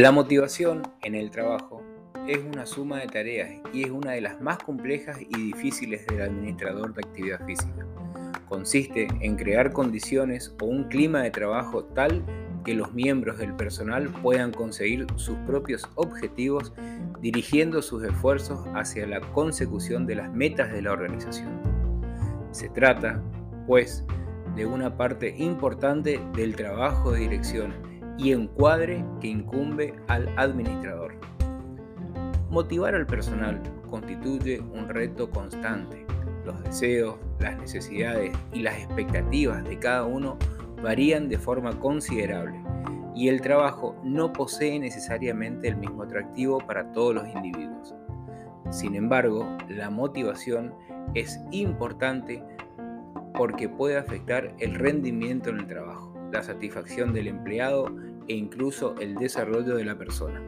La motivación en el trabajo es una suma de tareas y es una de las más complejas y difíciles del administrador de actividad física. Consiste en crear condiciones o un clima de trabajo tal que los miembros del personal puedan conseguir sus propios objetivos dirigiendo sus esfuerzos hacia la consecución de las metas de la organización. Se trata, pues, de una parte importante del trabajo de dirección y encuadre que incumbe al administrador. Motivar al personal constituye un reto constante. Los deseos, las necesidades y las expectativas de cada uno varían de forma considerable y el trabajo no posee necesariamente el mismo atractivo para todos los individuos. Sin embargo, la motivación es importante porque puede afectar el rendimiento en el trabajo, la satisfacción del empleado e incluso el desarrollo de la persona.